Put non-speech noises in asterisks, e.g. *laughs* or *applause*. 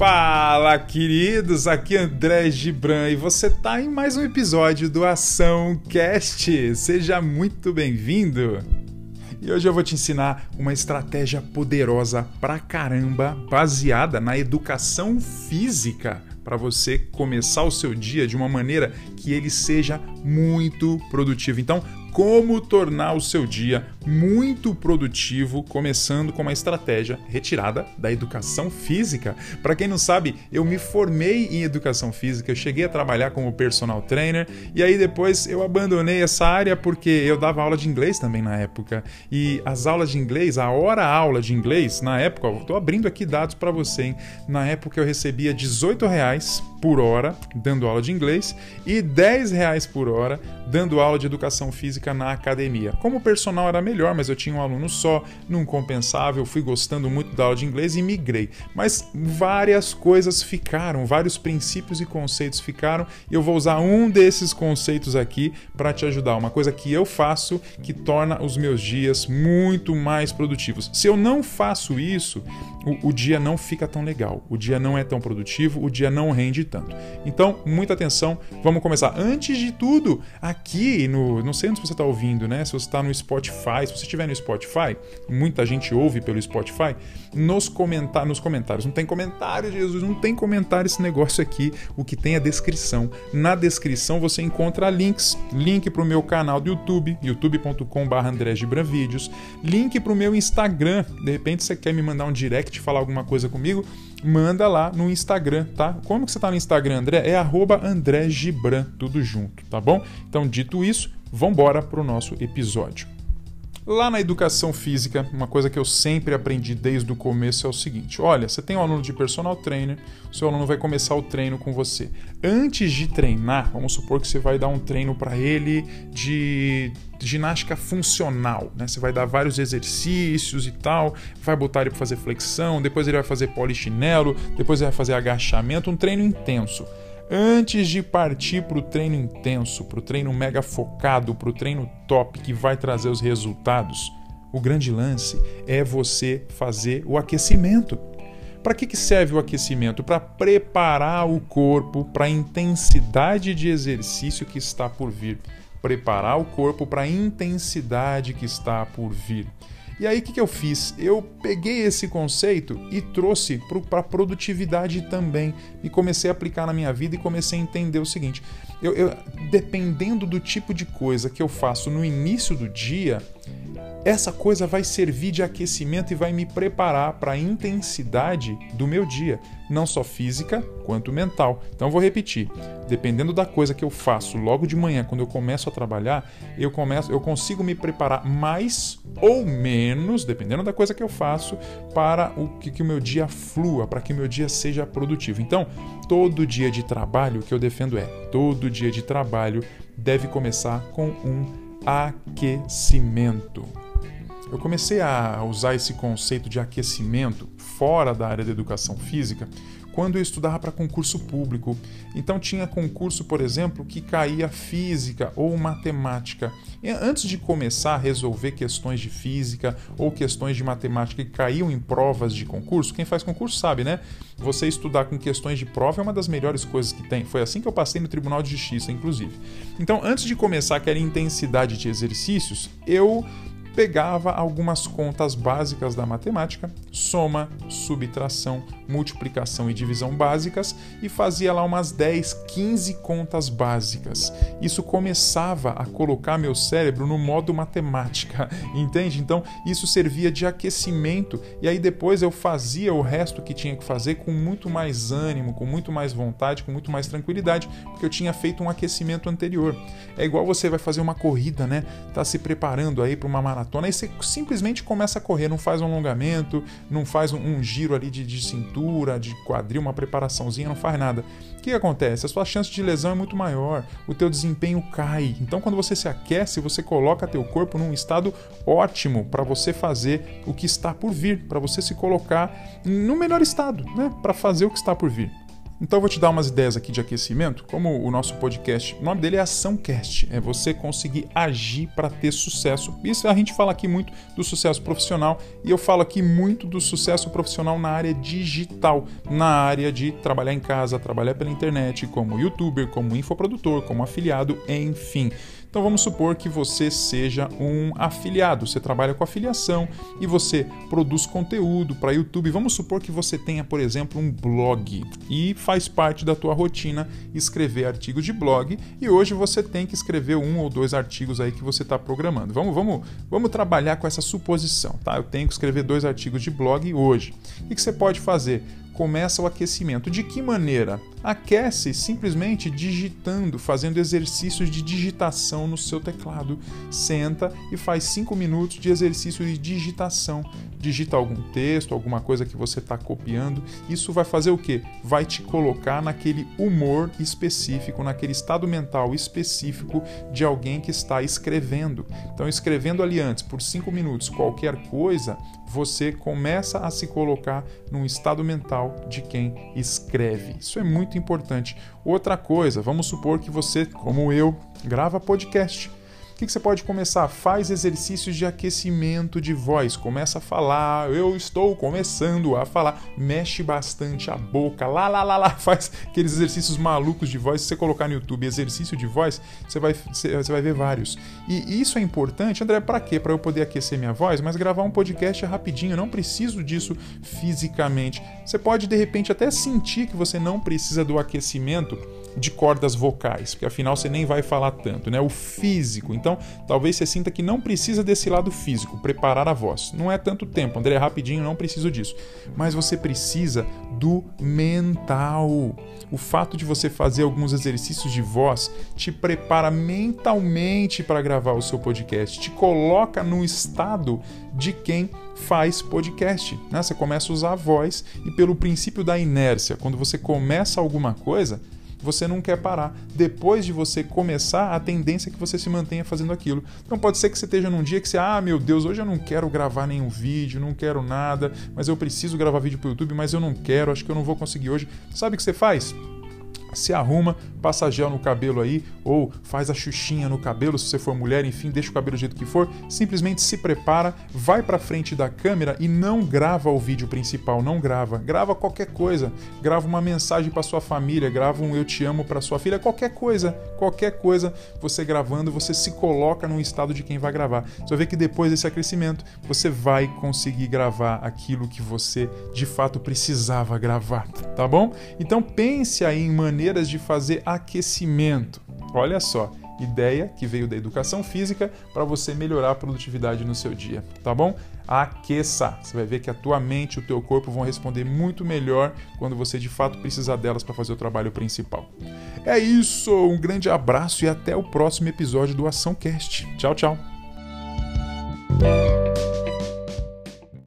Fala, queridos! Aqui é André Gibran e você está em mais um episódio do Ação Cast. Seja muito bem-vindo. E hoje eu vou te ensinar uma estratégia poderosa pra caramba, baseada na educação física, para você começar o seu dia de uma maneira que ele seja muito produtivo. Então, como tornar o seu dia muito produtivo, começando com uma estratégia retirada da educação física. Para quem não sabe, eu me formei em educação física, eu cheguei a trabalhar como personal trainer e aí depois eu abandonei essa área porque eu dava aula de inglês também na época. E as aulas de inglês, a hora aula de inglês, na época, estou abrindo aqui dados para você, hein? Na época eu recebia 18 reais por hora dando aula de inglês e 10 reais por hora dando aula de educação física na academia. Como o personal era melhor, mas eu tinha um aluno só, não compensava, eu fui gostando muito da aula de inglês e migrei. Mas várias coisas ficaram, vários princípios e conceitos ficaram, e eu vou usar um desses conceitos aqui para te ajudar. Uma coisa que eu faço que torna os meus dias muito mais produtivos. Se eu não faço isso, o, o dia não fica tão legal, o dia não é tão produtivo, o dia não rende tanto. Então, muita atenção, vamos começar. Antes de tudo, aqui no. Não sei onde você está ouvindo, né? Se você está no Spotify, se você estiver no Spotify, muita gente ouve pelo Spotify, nos, comentar, nos comentários. Não tem comentário, Jesus, não tem comentário esse negócio aqui. O que tem é descrição. Na descrição você encontra links. Link para o meu canal do YouTube, youtube.com.br André Vídeos. Link para o meu Instagram. De repente você quer me mandar um direct, falar alguma coisa comigo manda lá no Instagram, tá? Como que você tá no Instagram, André? É arroba André Gibran, tudo junto, tá bom? Então, dito isso, vamos embora pro nosso episódio. Lá na educação física, uma coisa que eu sempre aprendi desde o começo é o seguinte: olha, você tem um aluno de personal trainer, seu aluno vai começar o treino com você. Antes de treinar, vamos supor que você vai dar um treino para ele de ginástica funcional, né? Você vai dar vários exercícios e tal, vai botar ele para fazer flexão, depois ele vai fazer polichinelo, depois ele vai fazer agachamento, um treino intenso antes de partir para o treino intenso, para o treino mega focado, para o treino top que vai trazer os resultados, o grande lance é você fazer o aquecimento. Para que, que serve o aquecimento? Para preparar o corpo para a intensidade de exercício que está por vir. Preparar o corpo para a intensidade que está por vir. E aí o que, que eu fiz? Eu peguei esse conceito e trouxe para a produtividade também. E comecei a aplicar na minha vida e comecei a entender o seguinte: eu, eu, dependendo do tipo de coisa que eu faço no início do dia, essa coisa vai servir de aquecimento e vai me preparar para a intensidade do meu dia, não só física quanto mental. Então vou repetir, dependendo da coisa que eu faço logo de manhã, quando eu começo a trabalhar, eu começo, eu consigo me preparar mais ou menos, dependendo da coisa que eu faço, para o que, que o meu dia flua, para que o meu dia seja produtivo. Então, todo dia de trabalho, o que eu defendo é, todo dia de trabalho deve começar com um aquecimento. Eu comecei a usar esse conceito de aquecimento fora da área da educação física quando eu estudava para concurso público. Então tinha concurso, por exemplo, que caía física ou matemática. E antes de começar a resolver questões de física ou questões de matemática que caíam em provas de concurso, quem faz concurso sabe, né? Você estudar com questões de prova é uma das melhores coisas que tem. Foi assim que eu passei no Tribunal de Justiça, inclusive. Então, antes de começar aquela intensidade de exercícios, eu pegava algumas contas básicas da matemática, soma, subtração, multiplicação e divisão básicas e fazia lá umas 10, 15 contas básicas. Isso começava a colocar meu cérebro no modo matemática, *laughs* entende? Então isso servia de aquecimento e aí depois eu fazia o resto que tinha que fazer com muito mais ânimo, com muito mais vontade, com muito mais tranquilidade, porque eu tinha feito um aquecimento anterior. É igual você vai fazer uma corrida, né? Tá se preparando aí para uma maratona e você simplesmente começa a correr, não faz um alongamento, não faz um, um giro ali de, de cintura de quadril, uma preparaçãozinha, não faz nada. O que acontece? A sua chance de lesão é muito maior, o teu desempenho cai. Então, quando você se aquece, você coloca teu corpo num estado ótimo para você fazer o que está por vir, para você se colocar no melhor estado, né? Para fazer o que está por vir. Então eu vou te dar umas ideias aqui de aquecimento, como o nosso podcast, o nome dele é Açãocast, é você conseguir agir para ter sucesso. Isso a gente fala aqui muito do sucesso profissional e eu falo aqui muito do sucesso profissional na área digital, na área de trabalhar em casa, trabalhar pela internet, como youtuber, como infoprodutor, como afiliado, enfim. Então vamos supor que você seja um afiliado, você trabalha com afiliação e você produz conteúdo para YouTube. Vamos supor que você tenha, por exemplo, um blog e faz parte da tua rotina escrever artigos de blog e hoje você tem que escrever um ou dois artigos aí que você está programando. Vamos, vamos, vamos trabalhar com essa suposição, tá? Eu tenho que escrever dois artigos de blog hoje. O que você pode fazer? Começa o aquecimento. De que maneira? Aquece simplesmente digitando, fazendo exercícios de digitação no seu teclado. Senta e faz 5 minutos de exercício de digitação. Digita algum texto, alguma coisa que você está copiando. Isso vai fazer o quê? Vai te colocar naquele humor específico, naquele estado mental específico de alguém que está escrevendo. Então, escrevendo ali antes, por 5 minutos, qualquer coisa, você começa a se colocar num estado mental de quem escreve. Isso é muito importante. Outra coisa, vamos supor que você, como eu, grava podcast que, que você pode começar? Faz exercícios de aquecimento de voz. Começa a falar, eu estou começando a falar. Mexe bastante a boca, lá, lá, lá, lá. *laughs* Faz aqueles exercícios malucos de voz. Se você colocar no YouTube exercício de voz, você vai, você vai ver vários. E isso é importante, André, para quê? Para eu poder aquecer minha voz, mas gravar um podcast é rapidinho. Eu não preciso disso fisicamente. Você pode, de repente, até sentir que você não precisa do aquecimento de cordas vocais, porque afinal você nem vai falar tanto, né? O físico. Então, talvez você sinta que não precisa desse lado físico, preparar a voz. Não é tanto tempo, André, rapidinho, não preciso disso. Mas você precisa do mental. O fato de você fazer alguns exercícios de voz te prepara mentalmente para gravar o seu podcast, te coloca no estado de quem faz podcast. Né? Você começa a usar a voz e, pelo princípio da inércia, quando você começa alguma coisa, você não quer parar. Depois de você começar, a tendência é que você se mantenha fazendo aquilo. Então pode ser que você esteja num dia que você, ah, meu Deus, hoje eu não quero gravar nenhum vídeo, não quero nada, mas eu preciso gravar vídeo para o YouTube, mas eu não quero, acho que eu não vou conseguir hoje. Sabe o que você faz? Se arruma, passa gel no cabelo aí, ou faz a xuxinha no cabelo, se você for mulher, enfim, deixa o cabelo do jeito que for, simplesmente se prepara, vai para frente da câmera e não grava o vídeo principal, não grava, grava qualquer coisa, grava uma mensagem para sua família, grava um eu te amo para sua filha, qualquer coisa, qualquer coisa, você gravando, você se coloca num estado de quem vai gravar. Você vai ver que depois desse aquecimento, você vai conseguir gravar aquilo que você de fato precisava gravar, tá bom? Então pense aí em maneiras maneiras de fazer aquecimento. Olha só, ideia que veio da educação física para você melhorar a produtividade no seu dia, tá bom? Aqueça. Você vai ver que a tua mente e o teu corpo vão responder muito melhor quando você de fato precisar delas para fazer o trabalho principal. É isso, um grande abraço e até o próximo episódio do Ação Cast. Tchau, tchau.